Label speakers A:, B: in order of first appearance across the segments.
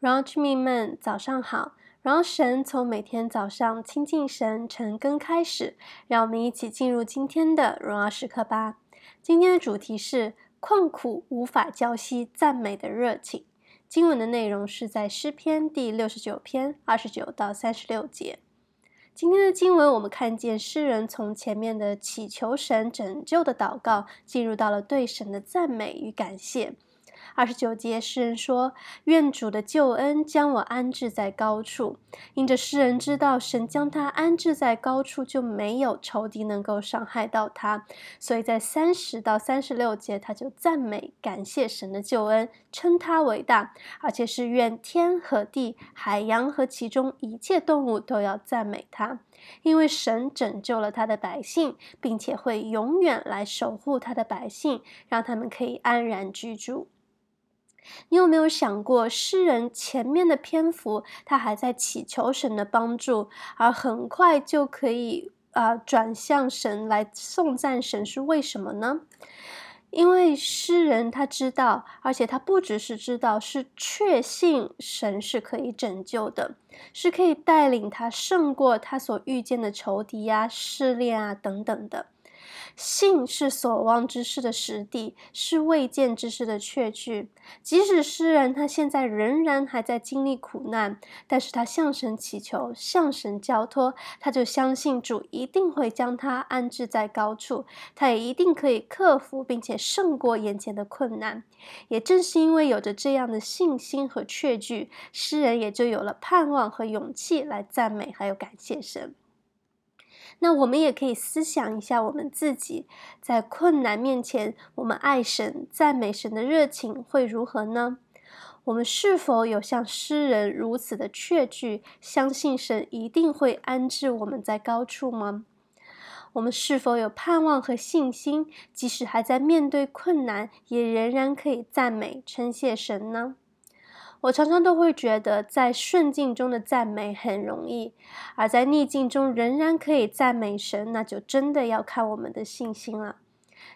A: 荣耀居民们，早上好！荣耀神从每天早上亲近神、晨更开始，让我们一起进入今天的荣耀时刻吧。今天的主题是困苦无法浇熄赞美的热情。经文的内容是在诗篇第六十九篇二十九到三十六节。今天的经文，我们看见诗人从前面的祈求神拯救的祷告，进入到了对神的赞美与感谢。二十九节，诗人说：“愿主的救恩将我安置在高处。”因着诗人知道神将他安置在高处，就没有仇敌能够伤害到他，所以在三十到三十六节，他就赞美感谢神的救恩，称他为大，而且是愿天和地、海洋和其中一切动物都要赞美他，因为神拯救了他的百姓，并且会永远来守护他的百姓，让他们可以安然居住。你有没有想过，诗人前面的篇幅，他还在祈求神的帮助，而很快就可以啊、转向神来颂赞神，是为什么呢？因为诗人他知道，而且他不只是知道，是确信神是可以拯救的，是可以带领他胜过他所遇见的仇敌啊、试炼啊等等的。信是所望之事的实底，是未见之事的确据。即使诗人他现在仍然还在经历苦难，但是他向神祈求，向神交托，他就相信主一定会将他安置在高处，他也一定可以克服并且胜过眼前的困难。也正是因为有着这样的信心和确据，诗人也就有了盼望和勇气来赞美还有感谢神。那我们也可以思想一下，我们自己在困难面前，我们爱神、赞美神的热情会如何呢？我们是否有像诗人如此的确据，相信神一定会安置我们在高处吗？我们是否有盼望和信心，即使还在面对困难，也仍然可以赞美、称谢神呢？我常常都会觉得，在顺境中的赞美很容易，而在逆境中仍然可以赞美神，那就真的要看我们的信心了。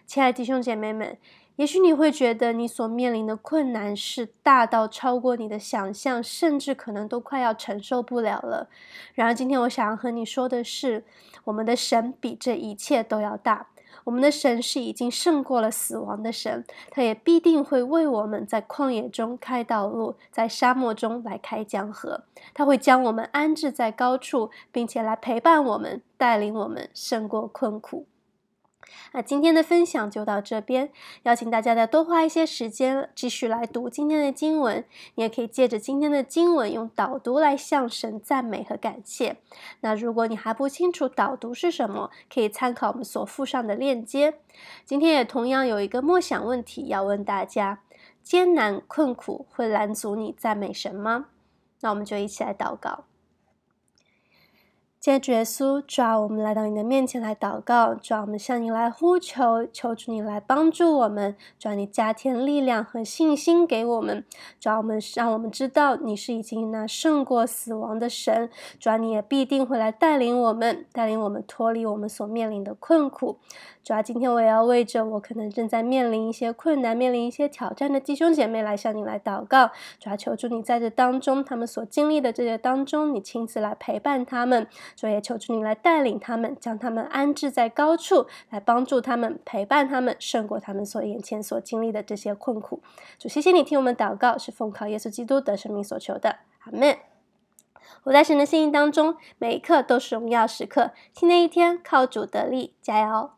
A: 亲爱的弟兄姐妹们，也许你会觉得你所面临的困难是大到超过你的想象，甚至可能都快要承受不了了。然而，今天我想要和你说的是，我们的神比这一切都要大。我们的神是已经胜过了死亡的神，他也必定会为我们在旷野中开道路，在沙漠中来开江河。他会将我们安置在高处，并且来陪伴我们，带领我们胜过困苦。那今天的分享就到这边，邀请大家再多花一些时间继续来读今天的经文。你也可以借着今天的经文用导读来向神赞美和感谢。那如果你还不清楚导读是什么，可以参考我们所附上的链接。今天也同样有一个默想问题要问大家：艰难困苦会拦阻你赞美神吗？那我们就一起来祷告。谢主耶稣，主啊，我们来到你的面前来祷告，主啊，我们向你来呼求，求主你来帮助我们，主啊，你加添力量和信心给我们，主啊，我们让我们知道你是已经那胜过死亡的神，主啊，你也必定会来带领我们，带领我们脱离我们所面临的困苦。主啊，今天我也要为着我可能正在面临一些困难、面临一些挑战的弟兄姐妹来向你来祷告。主啊，求主你在这当中，他们所经历的这些当中，你亲自来陪伴他们。主也求主你来带领他们，将他们安置在高处，来帮助他们，陪伴他们，胜过他们所眼前所经历的这些困苦。主，谢谢你听我们祷告，是奉靠耶稣基督的生命所求的。阿门。我在神的心意当中，每一刻都是荣耀时刻。新的一天，靠主得力，加油。